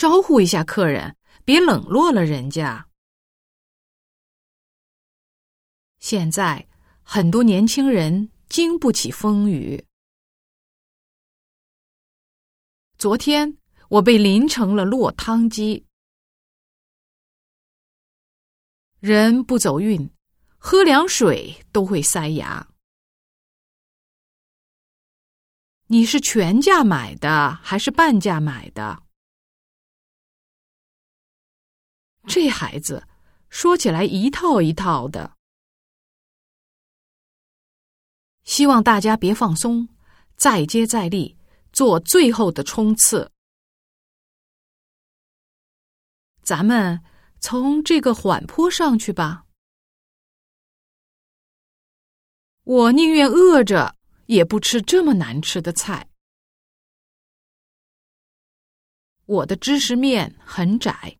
招呼一下客人，别冷落了人家。现在很多年轻人经不起风雨。昨天我被淋成了落汤鸡。人不走运，喝凉水都会塞牙。你是全价买的还是半价买的？这孩子说起来一套一套的。希望大家别放松，再接再厉，做最后的冲刺。咱们。从这个缓坡上去吧。我宁愿饿着，也不吃这么难吃的菜。我的知识面很窄。